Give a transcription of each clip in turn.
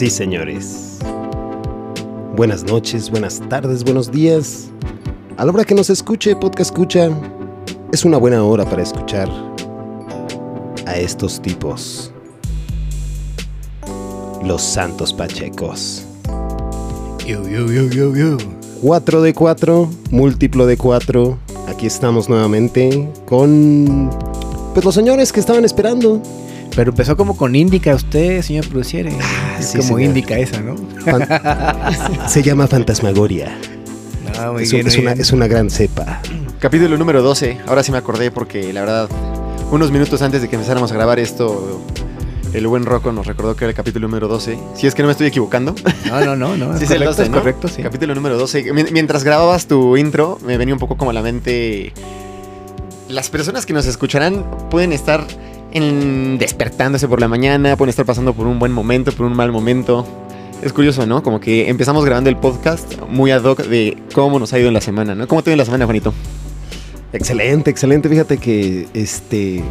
Sí, señores. Buenas noches, buenas tardes, buenos días. A la hora que nos escuche, podcast escucha, es una buena hora para escuchar a estos tipos. Los Santos Pachecos. Yo, yo, yo, yo, yo. 4 de 4, múltiplo de 4. Aquí estamos nuevamente con pues los señores que estaban esperando. Pero empezó como con Indica usted, señor produciere. Es sí, como señor. Indica esa, ¿no? Fan- Se llama Fantasmagoria. No, muy Es, un- bien, es muy una, bien. es una gran cepa. Capítulo número 12. Ahora sí me acordé porque la verdad, unos minutos antes de que empezáramos a grabar esto, el buen Rocco nos recordó que era el capítulo número 12. Si es que no me estoy equivocando. No, no, no, no. Sí, es el correcto, 12, es ¿no? correcto, sí. Capítulo número 12. Mien- Mientras grababas tu intro, me venía un poco como a la mente. Las personas que nos escucharán pueden estar en- despertándose por la mañana, pueden estar pasando por un buen momento, por un mal momento. Es curioso, ¿no? Como que empezamos grabando el podcast muy ad hoc de cómo nos ha ido en la semana, ¿no? ¿Cómo te ha ido en la semana, Juanito? Excelente, excelente. Fíjate que este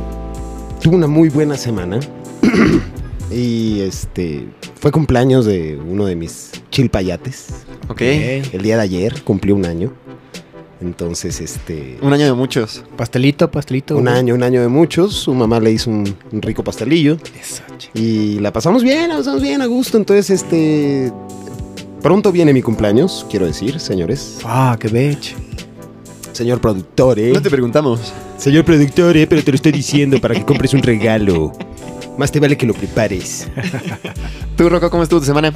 tuve una muy buena semana. y este fue cumpleaños de uno de mis chilpayates. Ok. Ok. El día de ayer cumplió un año. Entonces, este. Un año de muchos. Pastelito, pastelito. Un güey. año, un año de muchos. Su mamá le hizo un, un rico pastelillo. Eso, Y la pasamos bien, la pasamos bien a gusto. Entonces, este. Pronto viene mi cumpleaños, quiero decir, señores. Ah, qué bech. Señor productor, ¿eh? No te preguntamos. Señor productor, ¿eh? Pero te lo estoy diciendo para que compres un regalo. Más te vale que lo prepares. ¿Tú, Rocco, cómo estuvo tu semana?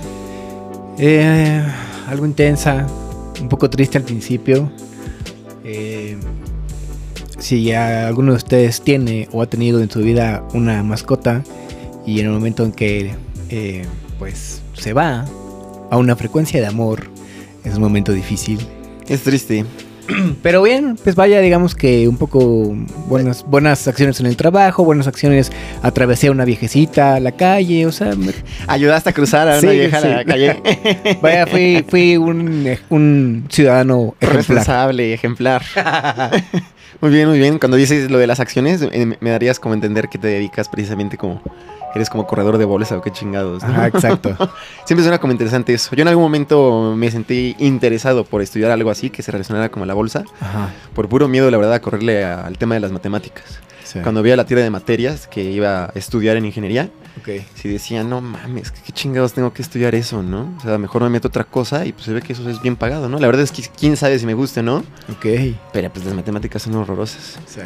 Eh, algo intensa, un poco triste al principio. Eh, si ya alguno de ustedes tiene o ha tenido en su vida una mascota y en el momento en que eh, pues se va a una frecuencia de amor es un momento difícil. Es triste. Pero bien, pues vaya, digamos que un poco buenas, buenas acciones en el trabajo, buenas acciones, atravesé a una viejecita a la calle, o sea, me- Ayudaste a cruzar a una Sí, vieja a la calle. vaya, fui, fui un, un ciudadano ejemplar. Responsable, ejemplar. muy bien, muy bien. Cuando dices lo de las acciones, eh, me darías como entender que te dedicas precisamente como... Eres como corredor de bolsa o qué chingados. ¿no? Ajá, exacto. Siempre suena como interesante eso. Yo en algún momento me sentí interesado por estudiar algo así que se relacionara como la bolsa. Ajá. Por puro miedo, la verdad, a correrle a- al tema de las matemáticas. sí. Cuando había la tira de materias que iba a estudiar en ingeniería, Ok. si decía, no mames, ¿qué chingados tengo que estudiar eso, no? O sea, mejor me meto otra cosa y pues se ve que eso es bien pagado, ¿no? La verdad es que quién sabe si me gusta o no, Ok. pero pues las matemáticas son horrorosas. Sí.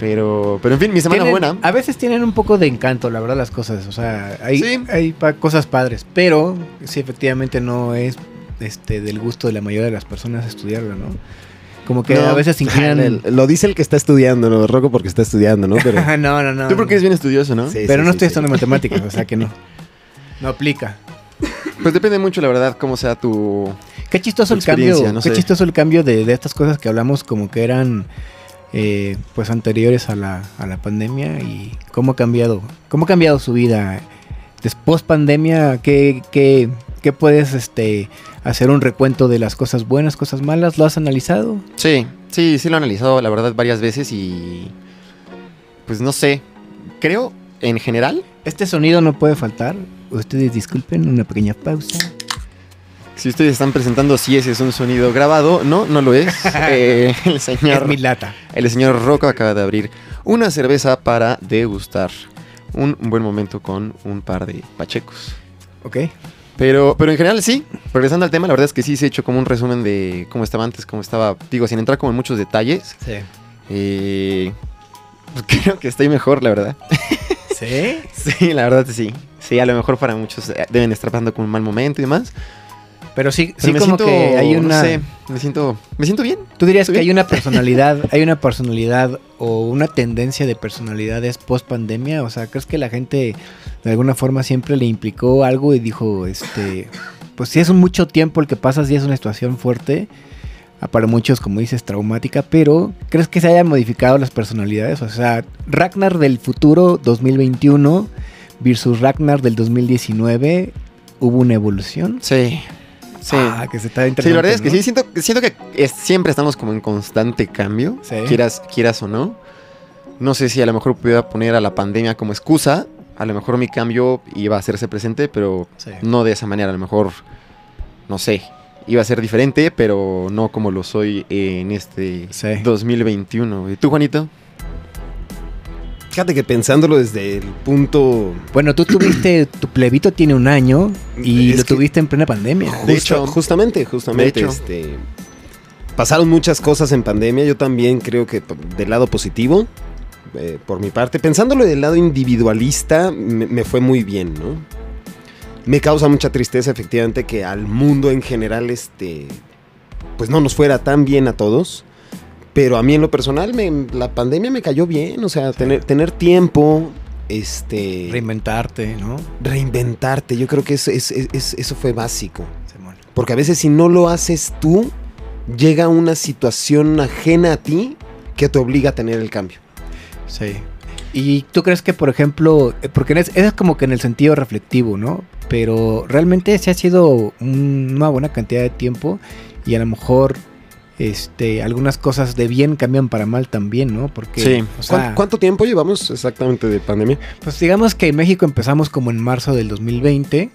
Pero, pero en fin, mi semana Tienen- buena. A veces tienen un poco de encanto, la verdad, las cosas. O sea, hay, Sí. hay pa- cosas padres, pero sí, efectivamente no es este del gusto de la mayoría de las personas estudiarlo, ¿no? Como que No. a veces inclinan. El- Lo dice el que está estudiando, ¿no? Roco porque está estudiando, ¿no? Pero. no, no, no. Tú porque eres bien estudioso, ¿no? Sí, Pero sí, no estoy estudiando matemáticas, o sea que no. No aplica. Pues depende mucho, la verdad, cómo sea tu... Qué chistoso Tu el cambio. no qué sé. chistoso el cambio de, de estas cosas que hablamos como que eran eh, pues anteriores a la, a la pandemia y cómo ha cambiado, cómo ha cambiado su vida. Después pandemia, ¿qué, qué, qué puedes este hacer un recuento de las cosas buenas, cosas malas? ¿Lo has analizado? Sí, sí, sí lo he analizado, la verdad, varias veces y... Pues no sé, creo, en general, Este sonido no puede faltar. Ustedes disculpen, una pequeña pausa. Si ustedes están presentando si ese es un sonido grabado, no, no lo es. Eh, el Es señor... mi lata. El señor Rocco acaba de abrir una cerveza para degustar. Un buen momento con un par de pachecos. ¿Ok? Pero, pero en general sí, regresando al tema, la verdad es que sí se ha hecho como un resumen de cómo estaba antes, cómo estaba, digo, sin entrar como en muchos detalles. Sí. Eh, pues creo que estoy mejor, la verdad. ¿Sí? Sí, la verdad sí. Sí, a lo mejor para muchos eh, deben estar pasando con un mal momento y demás. Pero sí, Pero sí me como siento, que hay una... no sé, me siento, me siento bien. ¿Tú dirías que bien. hay una personalidad, hay una personalidad o una tendencia de personalidades post pandemia? O sea, ¿crees que la gente de alguna forma siempre le implicó algo y dijo, este, pues si es un mucho tiempo el que pasas y es una situación fuerte, ah, para muchos, como dices, traumática, pero ¿crees que se hayan modificado las personalidades? O sea, Ragnar del futuro 2021 versus Ragnar del 2019, ¿hubo una evolución? Sí, sí. Ah, que se está Sí, la verdad es que sí, siento, siento que es- siempre estamos como en constante cambio, Sí. quieras, quieras o no. No sé si a lo mejor pudiera poner a la pandemia como excusa, a lo mejor mi cambio iba a hacerse presente, pero Sí. no de esa manera. A lo mejor, no sé, iba a ser diferente, pero no como lo soy en este Sí. 2021. ¿Y tú, Juanito? Fíjate que pensándolo desde el punto... Bueno, tú tuviste, tu plebito tiene un año y Es lo que- tuviste en plena pandemia. De Justa- hecho- justamente, justamente. de hecho. este, pasaron muchas cosas en pandemia. Yo también creo que del lado positivo, eh, por mi parte. Pensándolo del lado individualista, me, me fue muy bien, ¿no? Me causa mucha tristeza, efectivamente, que al mundo en general, este, pues no nos fuera tan bien a todos. Pero a mí en lo personal, me- la pandemia me cayó bien. O sea, tener, tener tiempo, este, Reinventarte, ¿no? reinventarte. Yo creo que eso, es- es- es- eso fue básico. Porque a veces si no lo haces tú, llega una situación ajena a ti que te obliga a tener el cambio. Sí. ¿Y tú crees que, por ejemplo, porque es, es como que en el sentido reflectivo, ¿no? Pero realmente se ha sido un- una buena cantidad de tiempo y a lo mejor este, algunas cosas de bien cambian para mal también, ¿no? Porque, Sí. o sea, ¿Cuán- ¿Cuánto tiempo llevamos exactamente de pandemia? pues digamos que en México empezamos como en marzo del 2020.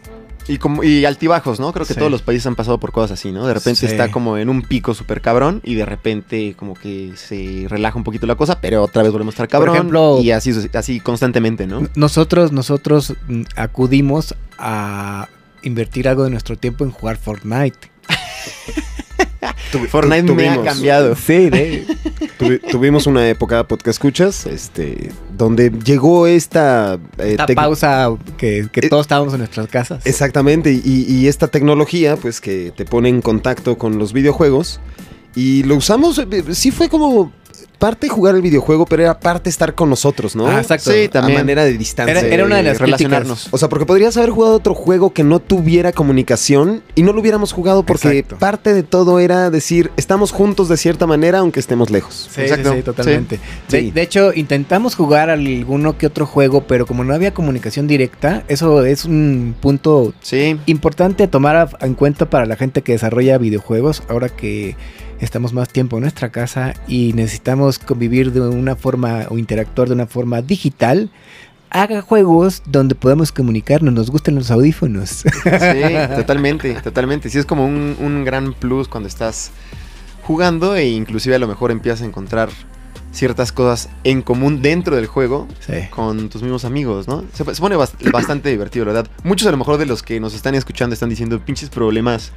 Y, como, y altibajos, ¿no? Creo que Sí. todos los países han pasado por cosas así, ¿no? De repente Sí. está como en un pico súper cabrón y de repente como que se relaja un poquito la cosa, pero otra vez volvemos a estar cabrón. ejemplo- y así, así constantemente, ¿no? Nosotros, nosotros mm, acudimos a invertir algo de nuestro tiempo en jugar Fortnite. Tuvi- Fortnite tu- me ha cambiado. Sí, tuvimos una época, podcast escuchas, este, donde llegó esta... eh, esta pausa que, que Eh, todos estábamos en nuestras casas. Exactamente, y, y esta tecnología, pues que te pone en contacto con los videojuegos, y lo usamos, eh, sí fue como parte jugar el videojuego, pero era parte estar con nosotros, ¿no? Ah, exacto. Sí, también. A manera de distancia. Era- era una de las relacionarnos. O sea, porque podrías haber jugado otro juego que no tuviera comunicación y no lo hubiéramos jugado porque Exacto. parte de todo era decir, estamos juntos de cierta manera aunque estemos lejos. Sí, Exacto, sí, sí, totalmente. sí. De, Sí. de hecho, intentamos jugar alguno que otro juego, pero como no había comunicación directa, eso es un punto Sí. importante a tomar en cuenta para la gente que desarrolla videojuegos, ahora que estamos más tiempo en nuestra casa y necesitamos convivir de una forma o interactuar de una forma digital. Haga juegos donde podamos comunicarnos, nos gustan los audífonos. Sí, totalmente, totalmente. Sí, es como un, un gran plus cuando estás jugando e inclusive a lo mejor empiezas a encontrar ciertas cosas en común dentro del juego Sí. con tus mismos amigos, ¿no? Se, se pone bast- bastante divertido, la verdad. Muchos a lo mejor de los que nos están escuchando están diciendo pinches problemas,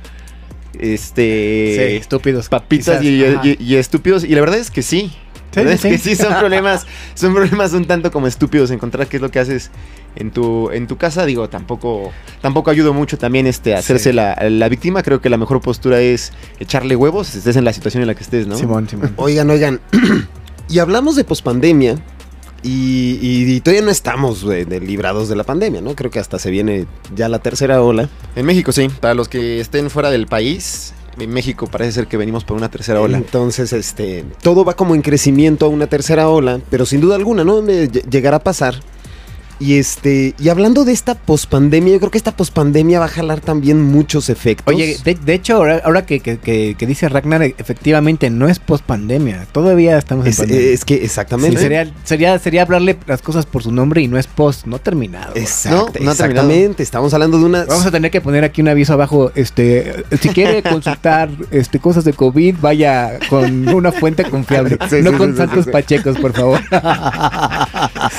Sí, este, estúpidos. papitas y, Ajá. y- y estúpidos. Y la verdad es que sí. La verdad Sí, es que sí. sí son problemas, son problemas un tanto como estúpidos encontrar qué es lo que haces en tu, en tu casa. Digo, tampoco, tampoco ayudo mucho también este a hacerse Sí. la, la víctima. Creo que la mejor postura es echarle huevos, estés en la situación en la que estés, ¿no? Simón, Simón. Oigan, oigan, y hablamos de pospandemia y, y- y todavía no estamos de librados de la pandemia, ¿no? Creo que hasta se viene ya la tercera ola. En México sí. Para los que estén fuera del país, en México parece ser que venimos por una tercera ola. Entonces, este, todo va como en crecimiento a una tercera ola, pero sin duda alguna, ¿no? Ll- Llegará a pasar. Y este, y hablando de esta pospandemia, yo creo que esta pospandemia va a jalar también muchos efectos. Oye, de, de hecho, ahora, ahora que, que- que- que dice Ragnar, efectivamente no es post pandemia. Todavía estamos en es, pandemia. es que Sí, exactamente. sería, sería, sería hablarle las cosas por su nombre y no es post, no terminado. Exacto, No, no ha terminado. exactamente. Estamos hablando de una. Vamos a tener que poner aquí un aviso abajo. Este, si quiere consultar este, cosas de COVID, vaya con una fuente confiable. Sí, no sí, con sí, santos sí, sí. pachecos, por favor.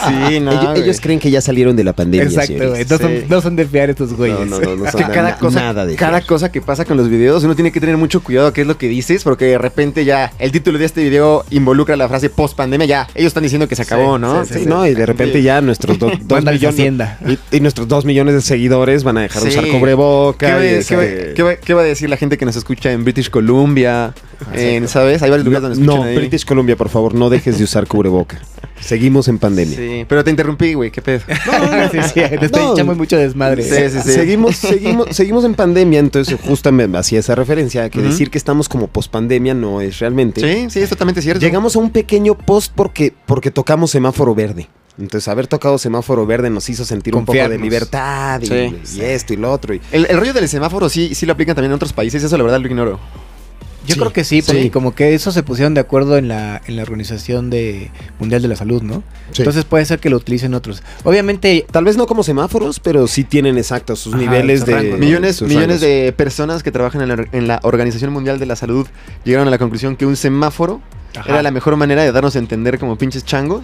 Sí, no. ellos creen que ya salieron de la pandemia. Exacto, güey. No, son, Sí. no son de fiar estos güeyes. No, no, no, no Es son que cada cosa, nada de cada fiar. cosa que pasa con los videos, uno tiene que tener mucho cuidado a qué es lo que dices, porque de repente ya el título de este video involucra la frase post pandemia, ya ellos están diciendo que se acabó, Sí, ¿no? sí, ¿no? Y de repente ya nuestros do- dos millones. Y, y nuestros dos millones de seguidores van a dejar de usar ¿Qué va, cubreboca. a- y qué va- qué va- qué va a decir la gente que nos escucha en British Columbia? En, ¿Sabes? Hay varios lugares donde No, escuchan ahí. British Columbia, por favor, no dejes de usar cubreboca. Seguimos en pandemia. Sí, pero te interrumpí, güey, qué pedo. sí, sí, te estoy No. echando mucho desmadre. Sí, sí, sí. Seguimos, seguimos, seguimos en pandemia, entonces justamente hacía esa referencia, que decir que estamos como pospandemia no es realmente. Sí, sí, es totalmente cierto. Llegamos a un pequeño post porque, porque tocamos semáforo verde. Entonces, haber tocado semáforo verde nos hizo sentir un poco de libertad y, Sí. y esto y lo otro. y- El, el rollo del semáforo sí, sí lo aplican también en otros países, eso la verdad lo ignoro. Yo Sí, creo que sí, porque sí. como que eso se pusieron de acuerdo en la, en la Organización de Mundial de la Salud, ¿no? Sí. Entonces puede ser que lo utilicen otros. Obviamente, Tal vez no como semáforos, pero sí tienen exacto sus Ajá, niveles de... Millones, millones rangos. de personas que trabajan en la, en la Organización Mundial de la Salud llegaron a la conclusión que un semáforo Ajá. era la mejor manera de darnos a entender como pinches changos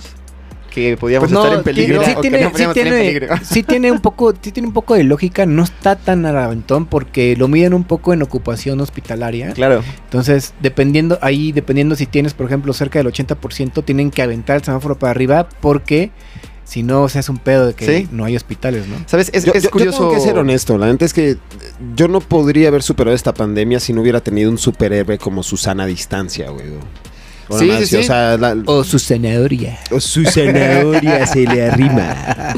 que podíamos Pues no, estar en peligro sí tiene, no sí tiene- peligro. sí tiene un poco, sí tiene un poco de lógica, no está tan al aventón porque lo miden un poco en ocupación hospitalaria. Claro. Entonces, dependiendo, ahí dependiendo si tienes, por ejemplo, cerca del 80%, tienen que aventar el semáforo para arriba porque si no, o sea, es un pedo de que Sí. no hay hospitales, ¿no? ¿Sabes? Es, Yo, es yo- yo curioso. tengo que ser honesto, la neta es que yo no podría haber superado esta pandemia si no hubiera tenido un superhéroe como Susana a distancia, güey. O Sí, sí, O sea, la- O su zanahoria. o su zanahoria se le arrima.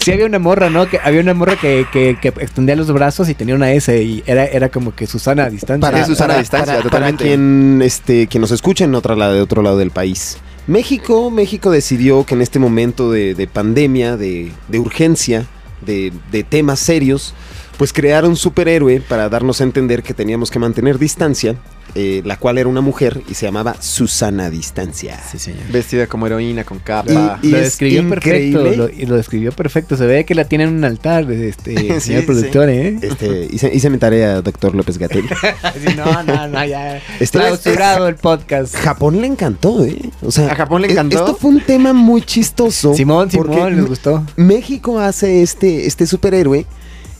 Sí, había una morra, ¿no? Que había una morra que, que, que extendía los brazos y tenía una S y era, era como que Susana a distancia. Sí, Susana a distancia, para- totalmente. Para quien, este, quien nos escuche en otra lado, de otro lado del país. México, México decidió que en este momento de, de pandemia, de, de urgencia, de, de temas serios, pues crear un superhéroe para darnos a entender que teníamos que mantener distancia, eh, la cual era una mujer y se llamaba Susana Distancia. Sí, señor. Vestida como heroína, con capa. Y lo es describió perfecto, lo, y lo describió perfecto. Se ve que la tienen en un altar, este, Sí, señor sí. productor, ¿eh? Este, hice, hice mi tarea, doctor López Gatel. Sí, no, no, no, ya. Este- Clausurado el podcast. Japón le encantó, ¿eh? O sea, ¿A Japón le e- encantó? Esto fue un tema muy chistoso. Simón, Simón, les gustó. México hace este, este superhéroe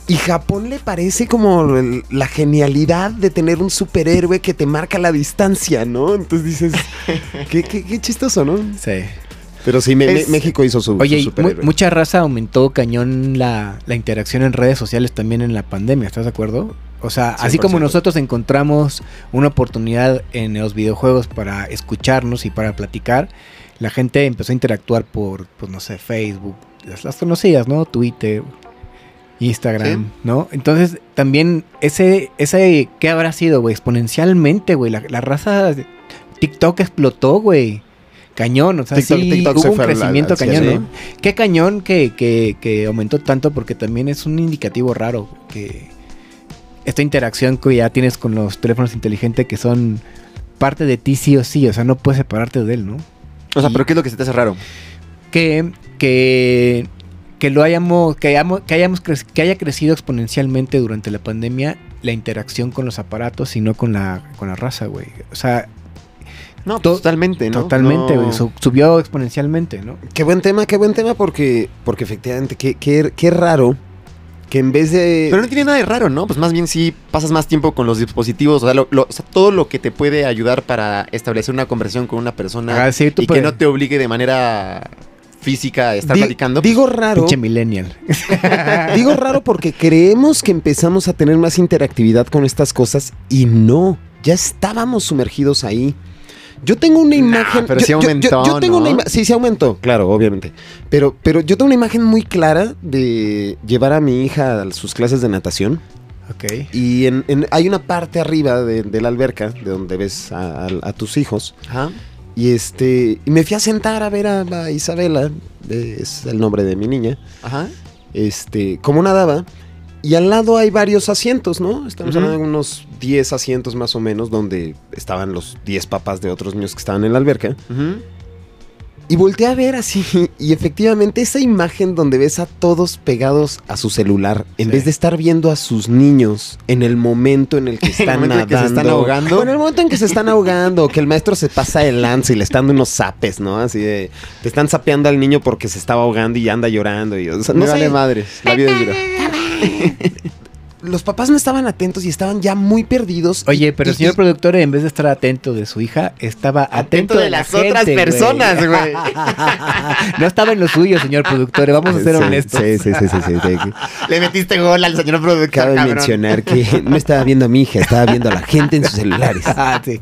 y Japón le parece como el- la genialidad de tener un superhéroe que te marca la distancia, ¿no? Entonces dices, qué, qué- qué chistoso, ¿no? Sí. Pero sí, Es- México hizo su, Oye, su mu- mucha raza aumentó cañón la, la interacción en redes sociales también en la pandemia, ¿estás de acuerdo? O sea, así como 100%. nosotros encontramos una oportunidad en los videojuegos para escucharnos y para platicar, la gente empezó a interactuar por, pues no sé, Facebook, las, las conocidas, ¿no? Twitter, Instagram, Sí. ¿no? Entonces, también ese, ese, ¿qué habrá sido, güey? Exponencialmente, güey. La, la raza de TikTok explotó, güey. Cañón, o sea, TikTok- sí, TikTok hubo se un crecimiento cañón. ¿no? Qué cañón que, que, que aumentó tanto porque también es un indicativo raro que esta interacción que ya tienes con los teléfonos inteligentes que son parte de ti sí o sí, o sea, no puedes separarte de él, ¿no? O sea, y- ¿pero qué es lo que se te hace raro? Que, que, que lo hayamos, que hayamos, que hayamos que haya crecido exponencialmente durante la pandemia la interacción con los aparatos y no con la, con la raza, güey. O sea, No, To- totalmente, ¿no? totalmente, No. subió exponencialmente, ¿no? Qué buen tema, qué buen tema porque, porque efectivamente, qué, qué, qué raro que en vez de... Pero no tiene nada de raro, ¿no? Pues más bien sí pasas más tiempo con los dispositivos, o sea, lo- lo- o sea, todo lo que te puede ayudar para establecer una conversación con una persona Ah, sí, y que no te obligue de manera física estar Di- platicando. pues, Digo raro. Pinche millennial. Digo raro porque creemos que empezamos a tener más interactividad con estas cosas y no, ya estábamos sumergidos ahí. Yo tengo una Nah, imagen. pero yo, sí yo- yo- aumentó, yo tengo ¿no? una Sí, sí aumentó, claro, obviamente. Pero, pero yo tengo una imagen muy clara de llevar a mi hija a sus clases de natación. Ok. Y en- en- hay una parte arriba de, de la alberca de donde ves a, a- a tus hijos. Ajá. Y este. Y me fui a sentar a ver a, Isabela, es el nombre de mi niña Ajá. este, cómo nadaba. Y al lado hay varios asientos, ¿no? Estamos Ujú. hablando de unos 10 asientos más o menos, donde estaban los 10 papás de otros niños que estaban en la alberca. Ujú. Y volteé a ver así, y efectivamente esa imagen donde ves a todos pegados a su celular, en Sí. vez de estar viendo a sus niños en el momento en el que En el están momento en el que se están ahogando. O en el momento en que se están ahogando, que el maestro se pasa de lanza y le están dando unos zapes, ¿no? Así de, te están sapeando al niño porque se estaba ahogando y anda llorando. Y, o sea, no vale madres. La vida es dura. los papás no estaban atentos y estaban ya muy perdidos. Oye, y- pero el señor y- productor, en vez de estar atento de su hija, estaba atento, de la las otras gente, personas, güey. no estaba en lo suyo, señor productor. Vamos a ser Sí, honestos. Sí, sí, sí, sí, sí, sí. Le metiste gol al señor productor, Cabe cabrón. mencionar que no estaba viendo a mi hija, estaba viendo a la gente en sus celulares. Ah, sí.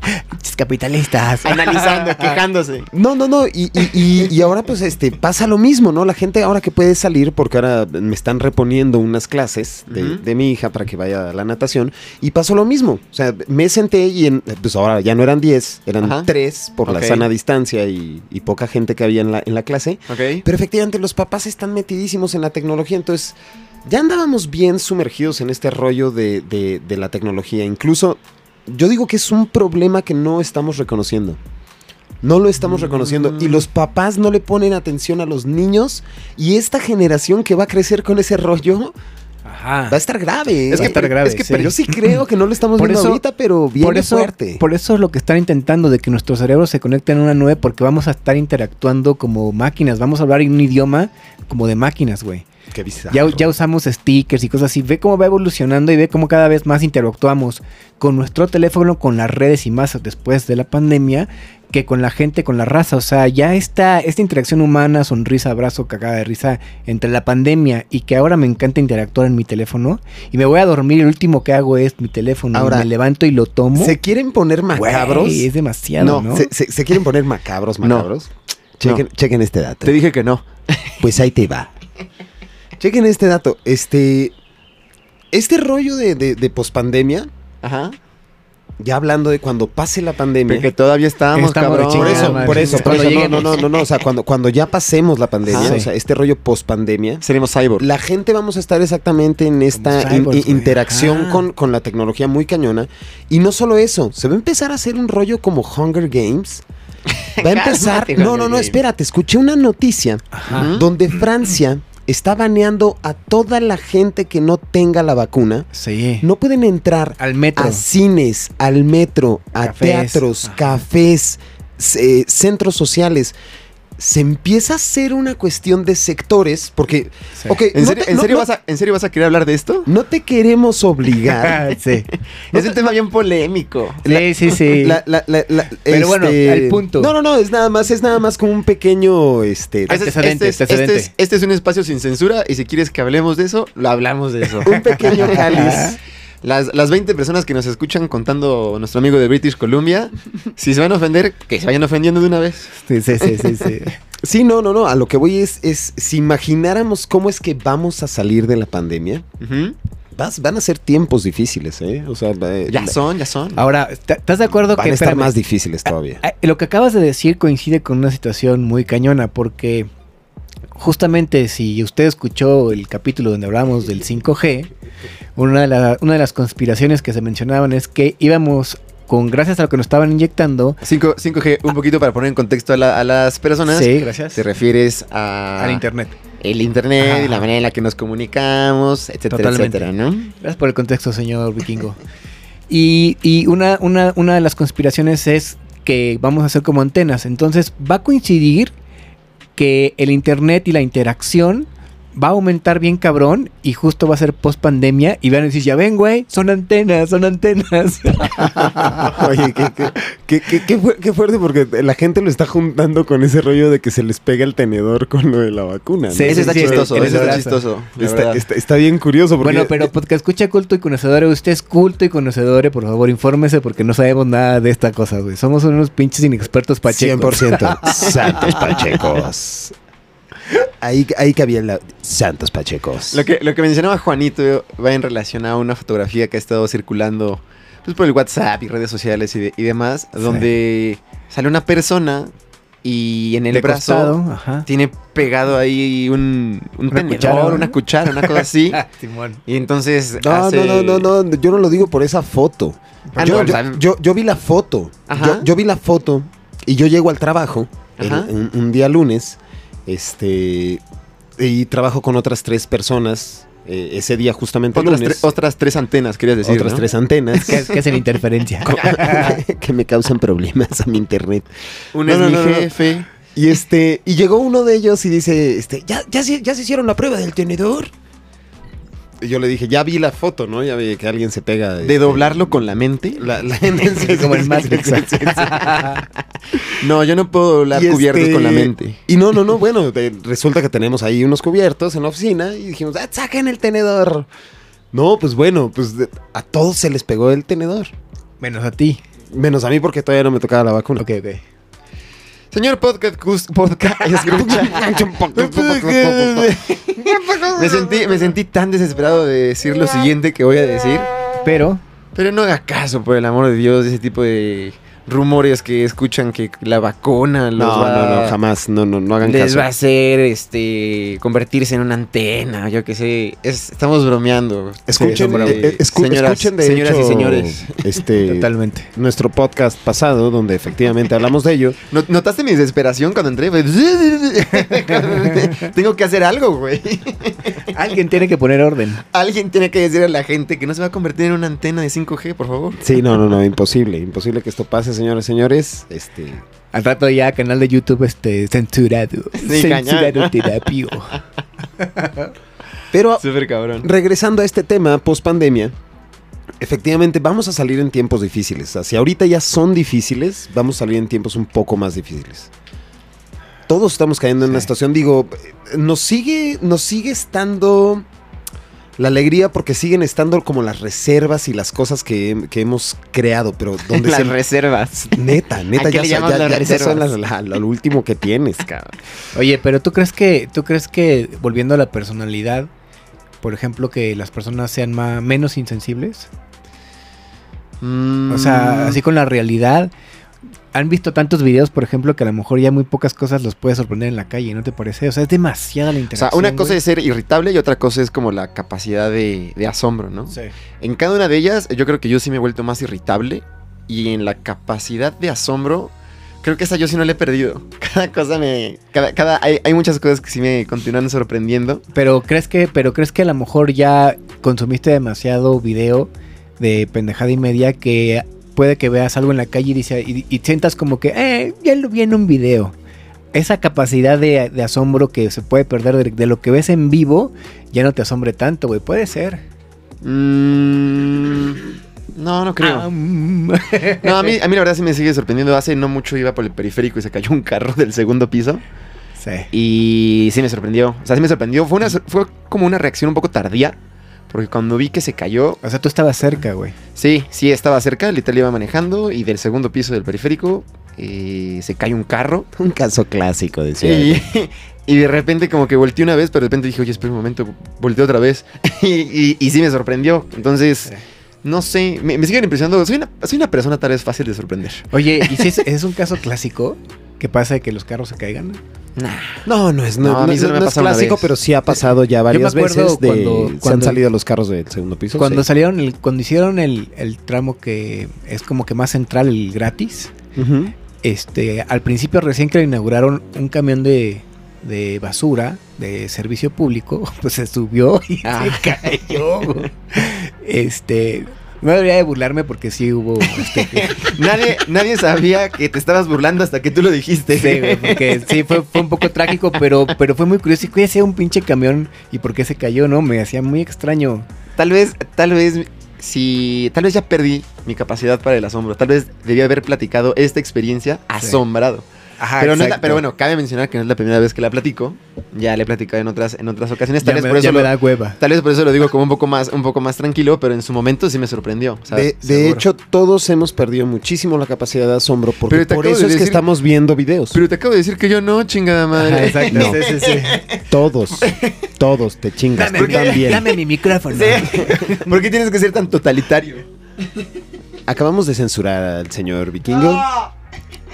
Pinches capitalistas. Analizando, quejándose. No, no, no. Y, y- y- y ahora, pues, este, pasa lo mismo, ¿no? La gente ahora que puede salir, porque ahora me están reponiendo unas clases de, de mi hija para que vaya a la natación. Y pasó lo mismo. O sea, me senté y en, pues ahora ya no eran 10, eran Ajá. 3 por la sana distancia y, poca gente que había en la, en la clase. Ok. Pero efectivamente los papás están metidísimos en la tecnología, entonces ya andábamos bien sumergidos en este rollo de, de- de la tecnología. Incluso yo digo que es un problema que no estamos reconociendo. No lo estamos reconociendo. Y los papás no le ponen atención a los niños. Y esta generación que va a crecer con ese rollo Ajá. va a estar grave. Es que estar grave, es que sí. yo sí creo que no lo estamos Por viendo eso- ahorita, pero por eso, fuerte. por eso es lo que están intentando, de que nuestros cerebros se conecten a una nube, porque vamos a estar interactuando como máquinas. Vamos a hablar en un idioma como de máquinas, güey. Qué. Ya, ya usamos stickers y cosas así. Ve cómo va evolucionando y ve cómo cada vez más interactuamos con nuestro teléfono, con las redes y más después de la pandemia, que con la gente, con la raza. O sea, ya está esta interacción humana, sonrisa, abrazo, cagada de risa entre la pandemia y que ahora me encanta interactuar en mi teléfono. Y me voy a dormir y el último que hago es mi teléfono. y Ahora, me levanto y lo tomo. ¿Se quieren poner macabros? Güey, es demasiado, No, ¿no? ¿Se, se- se quieren poner macabros, No. macabros? Chequen, chequen este dato. Te dije que no. Pues ahí te va. Chequen este dato. Este. Este rollo de, de, de pospandemia, Ajá. ya hablando de cuando pase la pandemia. Porque todavía estábamos, Estamos cabrón. por eso, madre. por eso, por Cuando eso. No, no, no, no, no. O sea, cuando, cuando ya pasemos la pandemia, o sea, este rollo pospandemia, Seremos cyborg. la gente vamos a estar exactamente en esta in- in- interacción con, con la tecnología muy cañona. Y no solo eso, se va a empezar a hacer un rollo como Hunger Games. Va a empezar. No, no, no, espérate. Escuché una noticia Ajá. Donde Francia está baneando a toda la gente que no tenga la vacuna. Sí. No pueden entrar Al metro. a cines, al metro, a Cafés. teatros, Ajá. cafés, eh, centros sociales. Se empieza a hacer una cuestión de sectores, porque, Sí. ok, ¿En no serio, te- en no- serio no- vas a, ¿En serio vas a querer hablar de esto? no te queremos obligar. sí. Es un tema bien polémico. Sí, sí, sí. La- la- la- la- Pero bueno, al punto. No, no, no, es nada más, es nada más como un pequeño, este, Este es, Antecedente, este es- este es- este es un espacio sin censura y si quieres que hablemos de eso, lo hablamos de eso. un pequeño cáliz. Las, las 20 personas que nos escuchan contando nuestro amigo de British Columbia, si se van a ofender, que se vayan ofendiendo de una vez. Sí, sí, sí, sí, sí. Sí, no, no, no, a lo que voy es, es si imagináramos cómo es que vamos a salir de la pandemia, vas- van a ser tiempos difíciles, ¿eh? O sea, eh, Ya son, ya son. Ahora, ¿t- ¿estás de acuerdo van que a estar espérame, más difíciles todavía. ah, Lo que acabas de decir coincide con una situación muy cañona porque justamente si usted escuchó el capítulo donde hablamos del 5G, una de, la- una de las conspiraciones que se mencionaban es que íbamos con gracias a lo que nos estaban inyectando. 5, 5G, un poquito para poner en contexto a, la- a las personas. Sí, gracias. Te refieres a Al internet. el internet Ajá. y la manera en la que nos comunicamos, etcétera, Totalmente. etcétera, ¿no? Gracias por el contexto, señor vikingo. Y, y una, una, una de las conspiraciones es que vamos a hacer como antenas. Entonces va a coincidir que el internet y la interacción va a aumentar bien cabrón y justo va a ser post pandemia y van a decir, ya ven, güey, son antenas, son antenas. Oye, qué, qué- qué- qué- qué fu- qué fuerte porque la gente lo está juntando con ese rollo de que se les pega el tenedor con lo de la vacuna. ¿no? Sí, Ese está sí, chistoso, ese está chistoso. Está, está- está bien curioso porque... bueno, pero porque escucha culto y conocedores, usted es culto y conocedores, por favor, infórmese porque no sabemos nada de esta cosa, güey. Somos unos pinches inexpertos pachecos. 100% Santos Pachecos. Ahí, ahí cabía la Santos Pachecos. Lo que, lo que mencionaba Juanito va en relación a una fotografía que ha estado circulando pues, por el WhatsApp y redes sociales y, de- y demás, Sí. donde sale una persona y en el De brazo costado, ajá. tiene pegado ahí un, un Una tenedor, cuchara, una cuchara, una cosa así. Y entonces No, hace- no, no, no, no, yo no lo digo por esa foto. Ah, yo, no, yo, también- yo- yo vi la foto. Yo, vi la foto y yo llego al trabajo el- un, un día lunes, este, y trabajo con otras tres personas. eh, ese día justamente Otras, lunes. tre- otras tres antenas, querías decir. otras ¿no? tres antenas ¿Qué, qué hacen interferencia? que me causan problemas a mi internet. Un No, es no, mi no, no. jefe. Y este, y llegó uno de ellos y dice, este, ¿ya, ya, se- ya se hicieron la prueba del tenedor? Yo le dije, ya vi la foto, ¿no? Ya vi que alguien se pega. De este, doblarlo con la mente. La, la- Como el Matrix. No, yo no puedo doblar Y cubiertos este- con la mente. Y no, no, no, bueno, de- resulta que tenemos ahí unos cubiertos en la oficina y dijimos, ah, saquen el tenedor. No, pues bueno, pues de- a todos se les pegó el tenedor. Menos a ti. Menos a mí porque todavía no me tocaba la vacuna. Ok, ok. Señor podcast, podcast escucha. me, sentí, me sentí tan desesperado de decir lo siguiente que voy a decir. Pero, Pero no haga caso, por el amor de Dios, de ese tipo de rumores que escuchan que la vacuna los No, va- no, no, jamás. No, no, no hagan les caso. va a hacer este convertirse en una antena, yo qué sé. Es- estamos bromeando. Escuchen, Sí, eh, eh, escu- señoras, escuchen de señoras hecho, y señores. Este, Totalmente. nuestro podcast pasado, donde efectivamente hablamos de ello. ¿No- ¿Notaste mi desesperación cuando entré? Fue- Tengo que hacer algo, güey. Alguien tiene que poner orden. Alguien tiene que decir a la gente que no se va a convertir en una antena de 5G, por favor. Sí, no, no, no, imposible, imposible que esto pase, señores, señores. Este, Al rato ya canal de YouTube este censurado. Sí, censurado terapio. pero cabrón. regresando a este tema post pandemia, efectivamente vamos a salir en tiempos difíciles. Si ahorita ya son difíciles, vamos a salir en tiempos un poco más difíciles. Todos estamos cayendo en una situación, digo, nos sigue, nos sigue estando la alegría porque siguen estando como las reservas y las cosas que, que hemos creado, pero donde Las se reservas. Neta, neta, ¿A qué ya, le ya- las ya- ya son reservas? las- la- lo último que tienes, cabrón. Oye, pero ¿tú crees que, tú crees que volviendo a la personalidad, por ejemplo, que las personas sean ma- menos insensibles? O sea, así con la realidad. Han visto tantos videos, por ejemplo, que a lo mejor ya muy pocas cosas los puede sorprender en la calle, ¿no te parece? O sea, es demasiada la O sea, interacción. una cosa güey. es ser irritable y otra cosa es como la capacidad de, de asombro, ¿no? Sí. En cada una de ellas, yo creo que yo sí me he vuelto más irritable. Y en la capacidad de asombro, creo que esa yo sí no la he perdido. Cada cosa me. Cada, cada, hay, hay muchas cosas que sí me continúan sorprendiendo. Pero crees que, pero crees que a lo mejor ya consumiste demasiado video de pendejada y media que puede que veas algo en la calle y, dice, y, y sientas como que, eh, ya lo vi en un video. Esa capacidad de, de asombro que se puede perder de, de lo que ves en vivo ya no te asombre tanto, güey. Puede ser. Mm, no, no creo. No, a mí, a mí la verdad sí me sigue sorprendiendo. Hace no mucho iba por el periférico y se cayó un carro del segundo piso. Sí. Y sí me sorprendió. O sea, sí me sorprendió. Fue, una, fue como una reacción un poco tardía. Porque cuando vi que se cayó, O sea, tú estabas cerca, güey. sí, sí estaba cerca. Literal iba manejando. Y del segundo piso del periférico eh, se cae un carro. Un caso clásico, decía. Y, y de repente como que volteé una vez, pero de repente dije, oye, espera un momento, volteé otra vez. y, y- y sí me sorprendió. Entonces, no sé, me, me siguen impresionando. Soy una, soy una persona tal vez fácil de sorprender. Oye, ¿y si es, es un caso clásico que pasa de que los carros se caigan? No, no es, no, es clásico, pero sí ha pasado ya varias veces. De, cuando- se han salido los carros del segundo piso. Cuando sí. salieron el, cuando hicieron el, el tramo que es como que más central, el gratis, este, al principio recién que lo inauguraron un camión de, de basura de servicio público, pues se subió y Ah. se cayó. Este, no debería de burlarme porque sí hubo este, nadie, nadie sabía que te estabas burlando hasta que tú lo dijiste. Sí, güey, porque sí, fue, fue un poco trágico, pero, pero fue muy curioso. ¿Y qué hacía un pinche camión y por qué se cayó? No, me hacía muy extraño. Tal vez, tal vez, si, tal vez ya perdí mi capacidad para el asombro. Tal vez debía haber platicado esta experiencia asombrado. Ajá, pero, no es la- exacto. pero bueno, cabe mencionar que no es la primera vez que la platico. Ya le he platicado en otras, en otras ocasiones. ya, Tal vez, me, por eso lo, da hueva. tal vez por eso lo digo como un poco más, un poco más tranquilo, pero en su momento sí me sorprendió. De, ¿sabes? de seguro. hecho, todos hemos perdido muchísimo la capacidad de asombro porque por eso de es que estamos viendo videos. Pero te acabo de decir que yo no, chingada madre. Ajá, exacto. No. Sí, sí, sí. Todos, todos te chingas. Dame, tú también. dame mi micrófono. Sí. ¿Por qué tienes que ser tan totalitario? Acabamos de censurar al señor vikingo.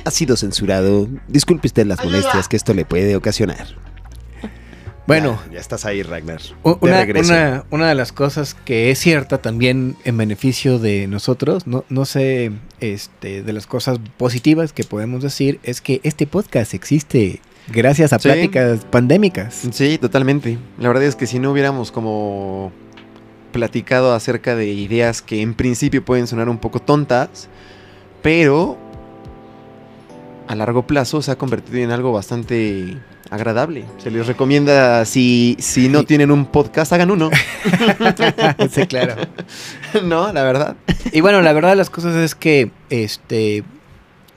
Ha sido censurado. Disculpe usted las molestias que esto le puede ocasionar. Bueno, Ya, ya estás ahí, Ragnar. una, regreso. una- una de las cosas que es cierta también en beneficio de nosotros, no, no sé, este, de las cosas positivas que podemos decir, es que este podcast existe gracias a Sí. pláticas pandémicas. Sí, totalmente. La verdad es que si no hubiéramos como platicado acerca de ideas que en principio pueden sonar un poco tontas, pero a largo plazo se ha convertido en algo bastante agradable. Se les recomienda, si, si no tienen un podcast, hagan uno. sí, claro. no, la verdad. Y bueno, la verdad de las cosas es que, este,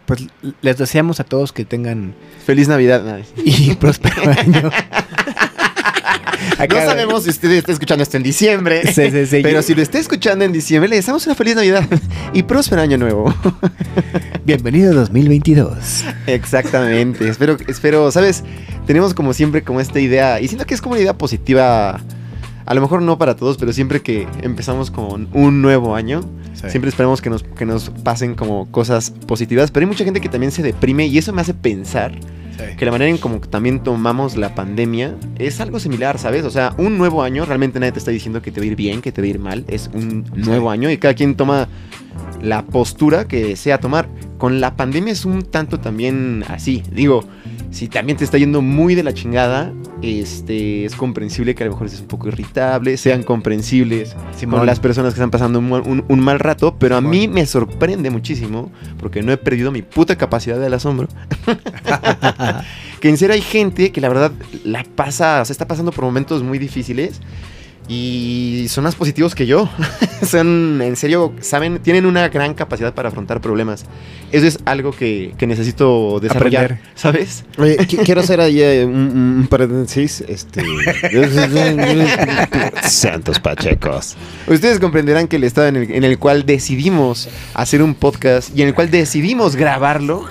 pues les deseamos a todos que tengan Feliz Navidad. Y próspero año. No sabemos si usted está escuchando esto en diciembre. Sí, sí, sí. Pero si lo está escuchando en diciembre, le deseamos una feliz Navidad y próspero año nuevo. Bienvenido 2022. Exactamente. espero, espero, ¿sabes? Tenemos como siempre como esta idea, y siento que es como una idea positiva, a lo mejor no para todos, pero siempre que empezamos con un nuevo año, Sí. Siempre esperamos que nos, que nos pasen como cosas positivas, pero hay mucha gente que también se deprime y eso me hace pensar Sí. que la manera en como también tomamos la pandemia es algo similar, ¿sabes? O sea, un nuevo año, realmente nadie te está diciendo que te va a ir bien, que te va a ir mal, es un nuevo año y cada quien toma la postura que desea tomar. Con la pandemia es un tanto también así, digo, si también te está yendo muy de la chingada, este, es comprensible que a lo mejor estés un poco irritable, sean comprensibles Simón. con las personas que están pasando un, mal- un- un mal rato, pero a mí me sorprende muchísimo, porque no he perdido mi puta capacidad del asombro, que en serio hay gente que la verdad la pasa, se está pasando por momentos muy difíciles y son más positivos que yo. son, en serio, saben, tienen una gran capacidad para afrontar problemas. Eso es algo que, que necesito desarrollar, Aprender. ¿sabes? Oye, qui- quiero hacer ahí eh, un, un paréntesis. Este. Santos Pachecos. Ustedes comprenderán que el estado en el, en el cual decidimos hacer un podcast y en el cual decidimos grabarlo.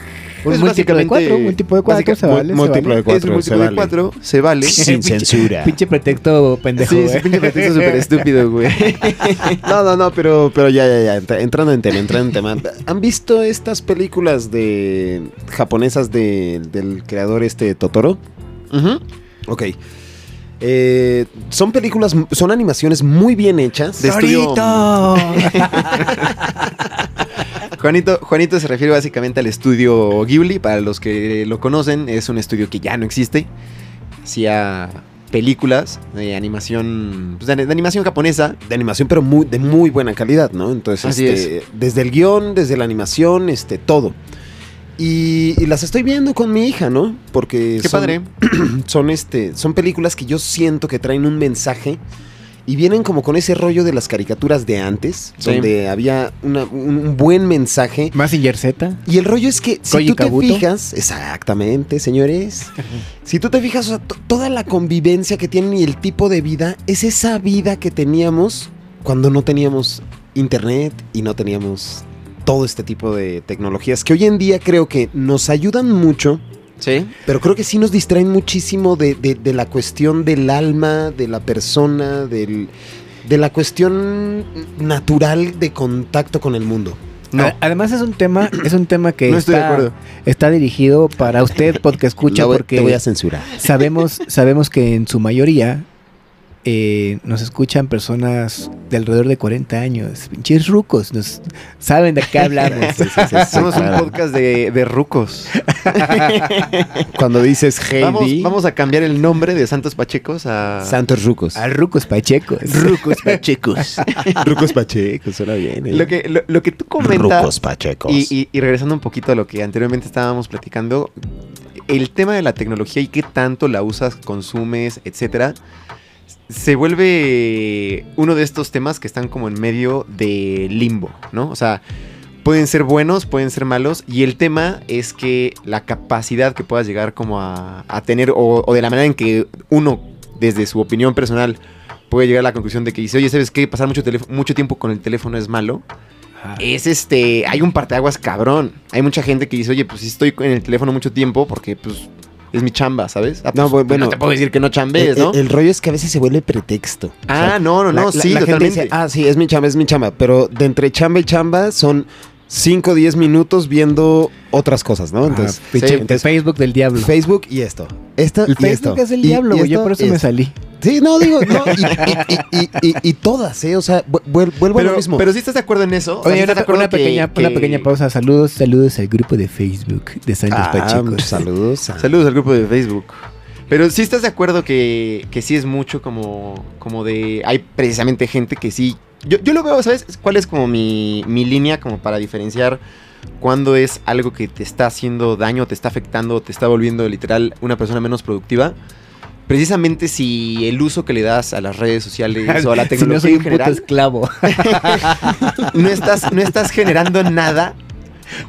Un es múltiplo de cuatro, un múltiplo de cuatro, se vale, múltiplo de cuatro. es un múltiplo de cuatro, se vale. Sin Pinche- censura. Pinche pretexto pendejo, sí, pinche pretexto súper estúpido, güey. No, no, no, pero, pero ya, ya, ya. entra- Entrando en tema, entrando en tema. ¿Han visto estas películas de japonesas de- del creador este Totoro? Ujú. Ok. Eh, son películas, son animaciones muy bien hechas. De. Juanito, Juanito se refiere básicamente al estudio Ghibli. Para los que lo conocen, es un estudio que ya no existe. Hacía películas de animación, pues, de, de animación japonesa. de animación, pero muy, de muy buena calidad, ¿no? Entonces, Así este, desde el guion, desde la animación, este, todo. Y, y las estoy viendo con mi hija, ¿no? Porque Qué son, padre. son, este, son películas que yo siento que traen un mensaje y vienen como con ese rollo de las caricaturas de antes, Sí. donde había una- un, un buen mensaje. Mazinger Z. Y el rollo es que si Koji tú te fijas, exactamente, señores, si tú te fijas, o sea, to- toda la convivencia que tienen y el tipo de vida es esa vida que teníamos cuando no teníamos internet y no teníamos todo este tipo de tecnologías que hoy en día creo que nos ayudan mucho, Sí. pero creo que sí nos distraen muchísimo de, de- de la cuestión del alma, de la persona, del, de la cuestión natural de contacto con el mundo. No. A- Además es un tema, es un tema que No estoy de está, acuerdo. está dirigido para usted porque escucha voy- porque te voy a censurar. sabemos, sabemos que en su mayoría eh, nos escuchan personas de alrededor de 40 años, pinches rucos, nos saben de qué hablamos. Sí, sí, sí, sí, Somos un podcast de, de rucos. Cuando dices Heidi, Vamos, vamos a cambiar el nombre de Santos Pachecos a Santos Rucos. A rucos pachecos. Rucos Pachecos. Rucos Pachecos, suena bien. ¿eh? lo, que, lo, lo que tú comentas. Rucos Pachecos. Y, y- y regresando un poquito a lo que anteriormente estábamos platicando, el tema de la tecnología y qué tanto la usas, consumes, etcétera, se vuelve uno de estos temas que están como en medio de limbo, ¿no? O sea, pueden ser buenos, pueden ser malos, y el tema es que la capacidad que puedas llegar como a, a tener, o, o de la manera en que uno, desde su opinión personal, puede llegar a la conclusión de que dice, oye, ¿sabes qué? Pasar mucho, tiempo con el teléfono es malo Ajá. es este, hay un parteaguas cabrón. Hay mucha gente que dice, oye, pues si estoy en el teléfono mucho tiempo porque pues es mi chamba, ¿sabes? Ah, No, pues, bu- bueno. no te puedo decir que no chambees, ¿no? el- el rollo es que a veces se vuelve pretexto. ah, no, no, no, la- sí, la gente totalmente. dice, ah, sí, es mi chamba, es mi chamba. Pero de entre chamba y chamba son 5 o 10 minutos viendo otras cosas, ¿no? Entonces, Ah, sí, entonces- Facebook del diablo. Facebook y esto. Esto El y esto. Facebook es el diablo, güey. Yo por eso me esto. salí. Sí, no, digo, no, y, y- y- y- y- y todas, ¿eh? O sea, vu- vuel- vuelvo a lo mismo. pero sí estás de acuerdo en eso. Oye, ¿sí estás una, una que- pequeña, que- una pequeña pausa. Saludos, saludos al grupo de Facebook de Santos Ah, Pachecos. saludos. a- Saludos al grupo de Facebook. Pero sí estás de acuerdo que, que sí es mucho como, como de... Hay precisamente gente que sí... Yo, yo lo veo, ¿sabes? ¿Cuál es como mi, mi línea como para diferenciar cuando es algo que te está haciendo daño, te está afectando, te está volviendo literal una persona menos productiva? Precisamente si el uso que le das a las redes sociales o a la si no tecnología soy puto esclavo. no estás, no estás generando nada,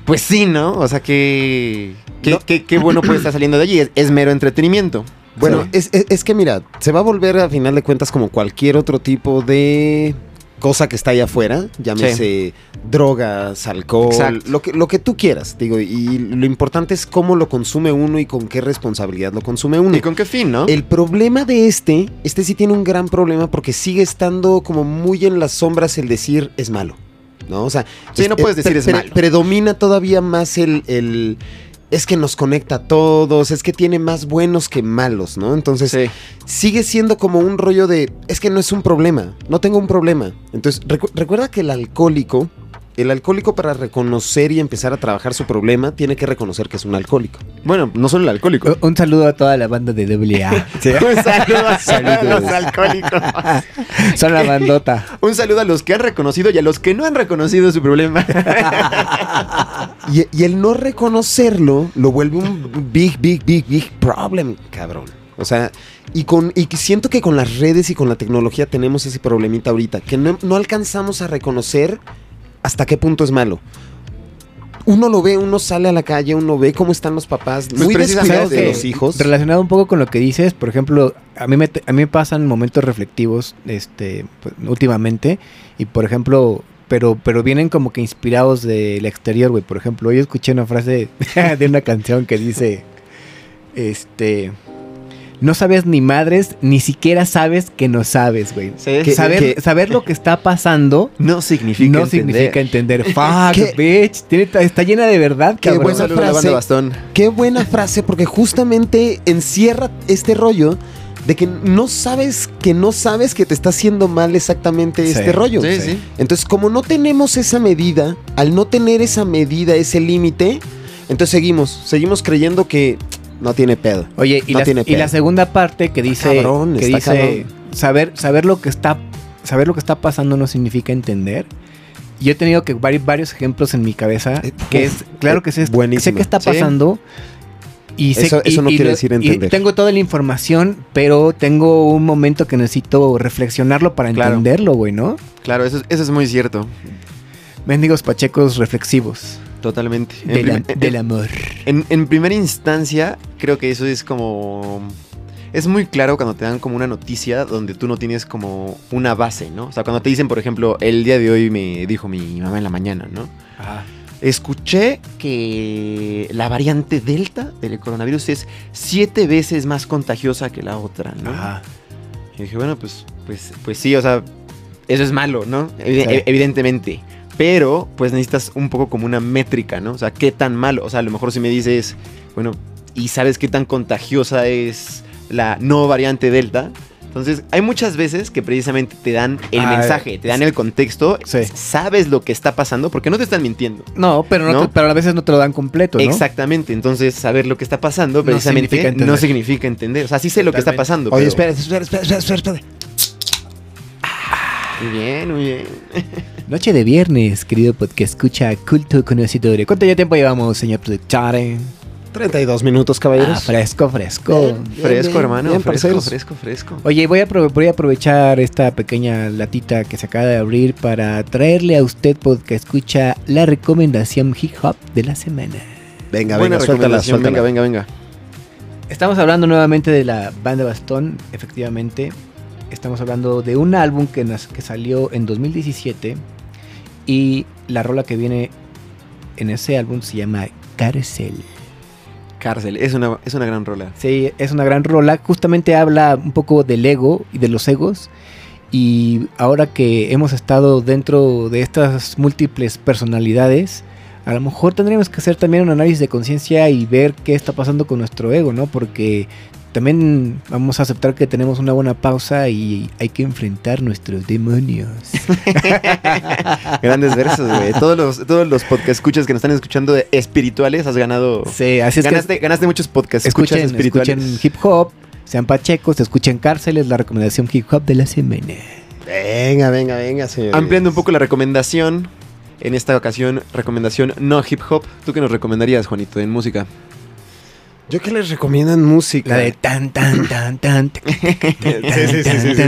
pues sí, ¿no? O sea, que, No. que- qué bueno puede estar saliendo de allí. Es, es mero entretenimiento. Bueno, Sí. es, es- es que mira, se va a volver a final de cuentas como cualquier otro tipo de cosa que está allá afuera, llámese drogas, alcohol, Exacto. lo que, lo que tú quieras, digo, y lo importante es cómo lo consume uno y con qué responsabilidad lo consume uno. ¿Y con qué fin, no? El problema de este, este sí tiene un gran problema porque sigue estando como muy en las sombras el decir es malo. ¿no? O sea, Sí, no puedes decir es malo. Predomina todavía más el, el- Es que nos conecta a todos, es que tiene más buenos que malos, ¿no? Entonces, Sí. sigue siendo como un rollo de, es que no es un problema, no tengo un problema. Entonces, recu- recuerda que el alcohólico, el alcohólico para reconocer y empezar a trabajar su problema, tiene que reconocer que es un alcohólico. Bueno, no solo el alcohólico. Un saludo a toda la banda de AA. Un saludo a Saludos. los alcohólicos. Son la bandota. Un saludo a los que han reconocido y a los que no han reconocido su problema. Y, y el no reconocerlo lo vuelve un big, big, big, big problem, cabrón. O sea, y, con, y siento que con las redes y con la tecnología tenemos ese problemita ahorita, que no, no alcanzamos a reconocer hasta qué punto es malo. Uno lo ve, uno sale a la calle, uno ve cómo están los papás, Pues muy descuidados de los hijos. Relacionado un poco con lo que dices, por ejemplo, a mí me, a mí me pasan momentos reflectivos este, pues, últimamente y por ejemplo, pero, pero vienen como que inspirados del exterior, güey. Por ejemplo, hoy escuché una frase de una canción que dice, este, no sabes ni madres, ni siquiera sabes que no sabes, güey. Sí, Que- Saber, que- saber lo que está pasando no significa no entender. significa entender. Fuck, ¿Qué? bitch. Tiene- está llena de verdad, Qué cabrón. buena frase. Bastón. Qué buena frase, porque justamente encierra este rollo de que no sabes que no sabes que te está haciendo mal exactamente Sí. este rollo. Sí, sí. Entonces, como no tenemos esa medida, al no tener esa medida, ese límite, entonces seguimos, seguimos creyendo que no tiene pedo. Oye, y, No la, tiene y pedo. la segunda parte que dice, cabrón, que dice saber, saber lo que está, saber lo que está pasando no significa entender. Yo he tenido que varios, varios ejemplos en mi cabeza Eh, que es, claro que sé, buenísimo. sé que está Sí. pasando. Y sé, Eso- y- eso no y quiere lo- decir y entender. tengo toda la información, pero tengo un momento que necesito reflexionarlo para Claro. entenderlo, güey, ¿no? Claro, eso, es- eso es muy cierto. Mendigos pachecos reflexivos Totalmente. En, del, amor. en- en primera instancia, creo que eso es como. Es muy claro cuando te dan como una noticia donde tú no tienes como una base, ¿no? O sea, cuando te dicen, por ejemplo, el día de hoy me dijo mi mamá en la mañana, ¿no? Escuché que la variante Delta del coronavirus es siete veces más contagiosa que la otra, ¿no? Ajá. Y dije, bueno, pues, pues, pues sí, o sea, eso es malo, ¿no? Sí. Evidentemente. Pero, pues necesitas un poco como una métrica, ¿no? O sea, ¿qué tan malo? O sea, a lo mejor si me dices, bueno, ¿y sabes qué tan contagiosa es la no variante Delta? Entonces, hay muchas veces que precisamente te dan el Ah, mensaje, te dan el contexto, Sí. sabes lo que está pasando, porque no te están mintiendo. No, pero, no ¿No? te- pero a veces no te lo dan completo, ¿no? Exactamente, entonces saber lo que está pasando No precisamente significa entender. no significa entender. O sea, sí sé lo que está pasando. Oye, pero- espera, espera, espera, espera, espera. Muy bien, muy bien. Noche de viernes, querido podcast, escucha culto conocedor. ¿Cuánto ya tiempo llevamos, señor productor? 32 minutos, Ah, caballeros. fresco, fresco. Bien, bien, Fresco, bien, hermano. bien, fresco, fresco, fresco. Oye, voy a, aprove- voy a aprovechar esta pequeña latita que se acaba de abrir para traerle a usted, podcast, escucha la recomendación hip hop de la semana. Venga, Buena venga, suéltala, suéltala. Venga, venga, venga. Estamos hablando nuevamente de la banda Bastón, efectivamente. Estamos hablando de un álbum que, nas- que salió en 2017 y la rola que viene en ese álbum se llama Cárcel. Cárcel, es una, es una gran rola. Sí, es una gran rola. Justamente habla un poco del ego y de los egos. Y ahora que hemos estado dentro de estas múltiples personalidades, a lo mejor tendríamos que hacer también un análisis de conciencia y ver qué está pasando con nuestro ego, ¿no? Porque también vamos a aceptar que tenemos una buena pausa y hay que enfrentar nuestros demonios. Grandes versos, güey. Todos los, todos los podcast escuchas que nos están escuchando de espirituales, has ganado. Sí, así es ganaste, que ganaste muchos podcast escuchas escuchen, espirituales. escuchen hip hop, sean pachecos, escuchen cárceles, la recomendación hip hop de la semana. Venga, venga, venga, señores. Ampliando un poco la recomendación. En esta ocasión, recomendación no hip hop. ¿Tú qué nos recomendarías, Juanito, en música? Yo que les recomiendo en música. La de tan tan tan tan. tan, Sí, sí, sí, sí.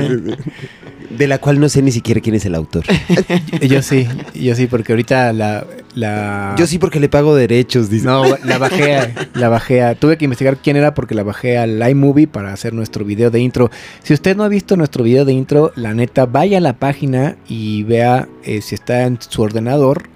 De la cual no sé ni siquiera quién es el autor. Yo sí, yo sí, porque ahorita la, la Yo sí porque le pago derechos, dice. no, la bajé, a- la bajé. a- tuve que investigar quién era porque la bajé al iMovie para hacer nuestro video de intro. Si usted no ha visto nuestro video de intro, la neta, vaya a la página y vea eh, si está en su ordenador.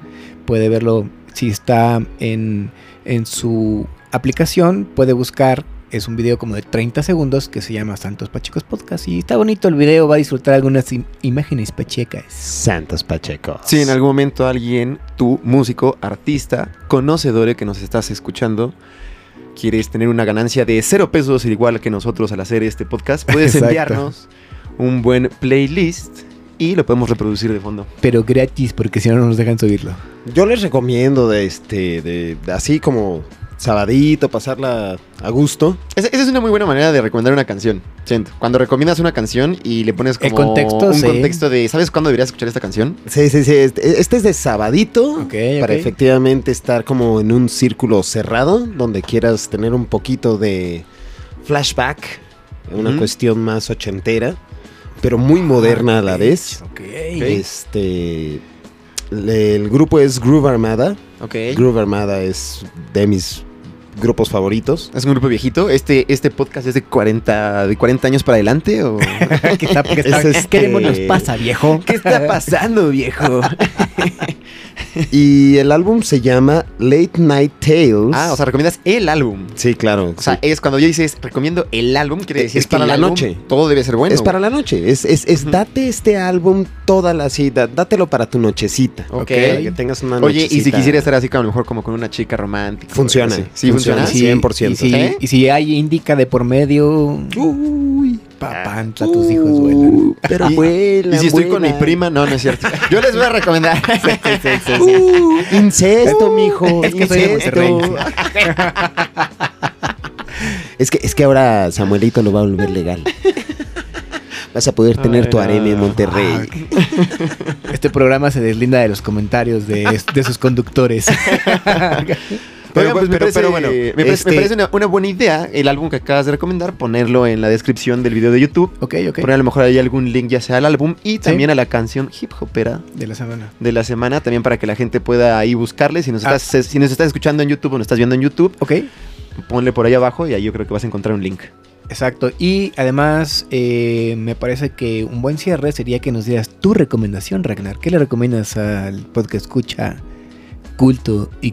Puede verlo si está en, en su aplicación. Puede buscar es un video como de 30 segundos que se llama Santos Pachecos Podcast. Y está bonito el video, va a disfrutar algunas im- imágenes pachecas. Santos Pacheco. Si en algún momento alguien, tú, músico, artista, conocedor que nos estás escuchando, quieres tener una ganancia de cero pesos, igual que nosotros al hacer este podcast, puedes Exacto. enviarnos un buen playlist y lo podemos reproducir de fondo. Pero gratis, porque si no, no nos dejan subirlo. Yo les recomiendo de este, de, de así como sabadito, pasarla a gusto. Esa, esa es una muy buena manera de recomendar una canción, siento. Cuando recomiendas una canción y le pones El como contexto, un sí. contexto de, ¿sabes cuándo deberías escuchar esta canción? Sí, sí, sí. Este, este es de sabadito. Ok, Para efectivamente estar como en un círculo cerrado, donde quieras tener un poquito de flashback, una cuestión más ochentera, pero muy moderna a la vez. Ok. Este, el grupo es Groove Armada. Ok. Groove Armada es de mis grupos favoritos. ¿Es un grupo viejito? ¿Este, este podcast es de 40, de 40 años para adelante? O... ¿Qué, está, qué, está- Es este- qué demonios pasa, viejo? ¿Qué está pasando, viejo? Y el álbum se llama Late Night Tales. ah, o sea, recomiendas el álbum. sí, claro. O sea, sí. es cuando ya dices recomiendo el álbum, quiere decir Es que para el la álbum, noche. Todo debe ser bueno. es para la noche. Es, es, date este álbum toda la cita. Dátelo para tu nochecita. Ok. Para que tengas una Oye, y si quisiera estar así, como a lo mejor como con una chica romántica. Funciona. Sí, sí funciona. Sí, 100%. Y si, ¿Eh? y si hay indica de por medio. Uy. Papantla, tus hijos vuelan. Uh, Pero Y- vuelan, Y si estoy con mi vuelan. prima, no, no es cierto. Yo les voy a recomendar. Uh, incesto, mijo. Es que soy de incesto. Monterrey. es, que, es que ahora Samuelito lo va a volver legal. Vas a poder tener Ay, tu harem en. Monterrey. Este programa se deslinda de los comentarios de, de sus conductores. Pero, pues, me pero- parece, pero bueno, me parece, este- me parece una, una buena idea el álbum que acabas de recomendar, ponerlo en la descripción del video de YouTube. ok, ok. Poner a lo mejor ahí algún link ya sea al álbum y también a la canción hip hopera De la semana. de la semana, también para que la gente pueda ahí buscarle. Si nos, Ah. estás, si nos estás escuchando en YouTube o nos estás viendo en YouTube, Ok. ponle por ahí abajo y ahí yo creo que vas a encontrar un link. Exacto. Y además, eh, me parece que un buen cierre sería que nos dieras tu recomendación, Ragnar. ¿Qué le recomiendas al podcast escucha culto y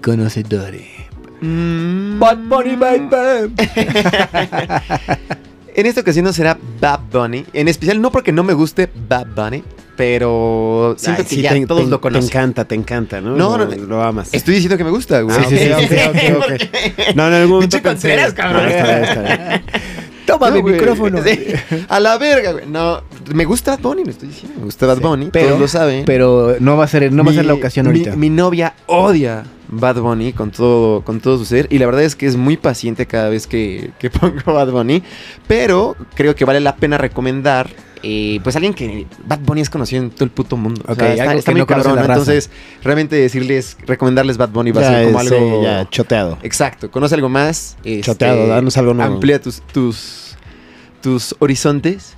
conocedor? Bad Bunny, baby. En esta ocasión no será Bad Bunny. En especial, no porque no me guste Bad Bunny, pero siento Ay, que sí, ya te, todos te- lo conocen. Te encanta, te encanta, ¿no? No, lo, no, lo amas. Estoy diciendo que me gusta, güey. Ah, ok, ok, ok, ok. No, en algún momento Pinche pensé- cabrón. No, está bien, está bien. Toma No, mi micrófono. A la verga, güey. No, me gusta Bad Bunny, lo estoy diciendo. Me gusta Bad Bunny, pero- todos lo saben. Pero no va a ser, no va a ser la ocasión mi- ahorita. Mi, novia odia Bad Bunny con todo, con todo su ser. Y la verdad es que es muy paciente cada vez que, que pongo Bad Bunny. Pero creo que vale la pena recomendar. Eh, pues alguien que Bad Bunny es conocido en todo el puto mundo. O Ok, sea, está, muy no. Entonces, realmente decirles, recomendarles Bad Bunny va a ser como algo. eh, ya, choteado. Exacto. Conoce algo más. este, Choteado, danos algo nuevo. Amplía tus, tus, tus horizontes.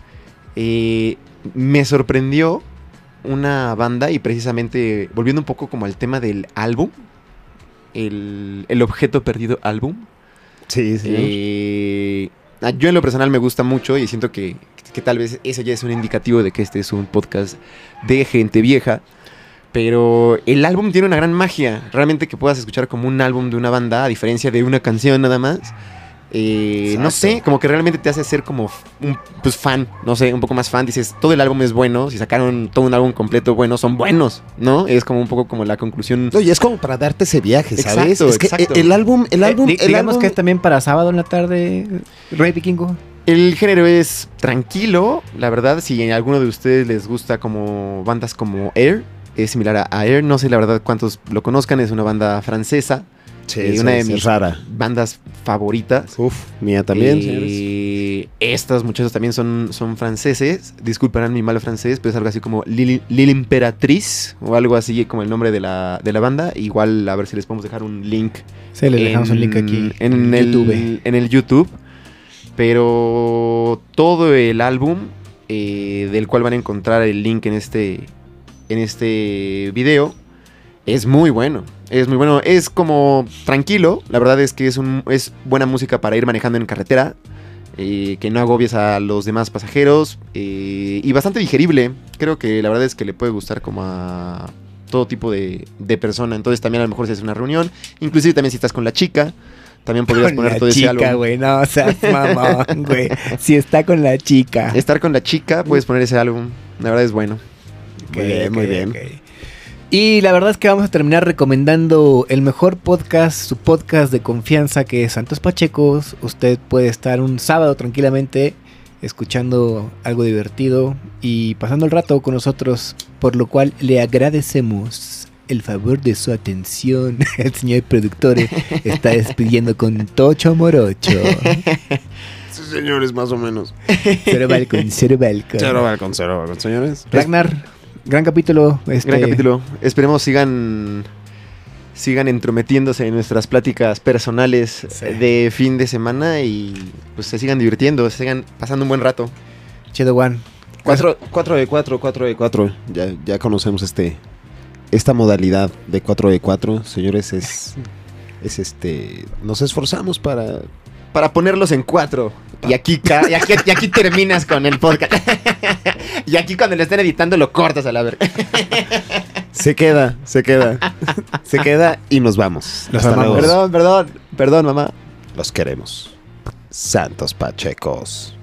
Eh, me sorprendió una banda y precisamente volviendo un poco como al tema del álbum. El, el objeto perdido álbum. Sí, sí. Eh, yo en lo personal me gusta mucho y siento que, que tal vez eso ya es un indicativo de que este es un podcast de gente vieja. Pero el álbum tiene una gran magia. Realmente que puedas escuchar como un álbum de una banda, a diferencia de una canción nada más. Eh, no sé, como que realmente te hace ser como un pues, fan, no sé, un poco más fan. Dices, todo el álbum es bueno. Si sacaron todo un álbum completo bueno, son buenos, ¿no? Es como un poco como la conclusión. No, y es como para darte ese viaje, ¿sabes? Exacto, es que exacto. el álbum, el Eh, álbum, el digamos álbum- que es también para sábado en la tarde, Rey Vikingo. El género es tranquilo, la verdad, si a alguno de ustedes les gusta como bandas como Air, es similar a Air, no sé la verdad cuántos lo conozcan, es una banda francesa, Sí, es- una de mis rara. bandas favoritas. Uf, mía también, señores. estos muchachos también son, son franceses, disculparán mi malo francés, pero es algo así como Lili, Lili Imperatriz o algo así como el nombre de la, de la banda. Igual a ver si les podemos dejar un link Se les dejamos un link aquí en, el YouTube. En el YouTube. Pero todo el álbum, eh, del cual van a encontrar el link en este, en este video, es muy bueno. Es muy bueno. Es como tranquilo. La verdad es que es, un, es buena música para ir manejando en carretera. eh, que no agobies a los demás pasajeros. eh, y bastante digerible. Creo que la verdad es que le puede gustar como a todo tipo de, de persona. Entonces también a lo mejor si es una reunión. Inclusive también si estás con la chica. también podrías Con poner la todo ese álbum. güey. No, o sea, mamón, güey. Si está con la chica. Estar con la chica, puedes poner ese álbum. La verdad es bueno. Muy bien, muy bien. Y la verdad es que vamos a terminar recomendando el mejor podcast, su podcast de confianza que es Santos Pachecos. Usted puede estar un sábado tranquilamente escuchando algo divertido y pasando el rato con nosotros, por lo cual le agradecemos el favor de su atención. El señor productor está despidiendo con Tocho Morocho. Sí, señores, más o menos. Cero balcón, cero balcón. Cero balcón, cero balcón, señores. Ragnar, gran capítulo. Este, Gran capítulo. Esperemos sigan sigan entrometiéndose en nuestras pláticas personales Sí. de fin de semana y pues se sigan divirtiendo, se sigan pasando un buen rato. Chido One. 4, 4 de 4, 4 de 4. Ya, ya conocemos este esta modalidad de 4 de 4, señores, es es este nos esforzamos para Para ponerlos en cuatro. Y aquí, y aquí, y aquí terminas con el podcast. y aquí cuando lo estén editando lo cortas a la verga. se queda, se queda. se queda y nos vamos. Luego. Perdón, perdón, perdón, mamá. Los queremos. Santos Pachecos.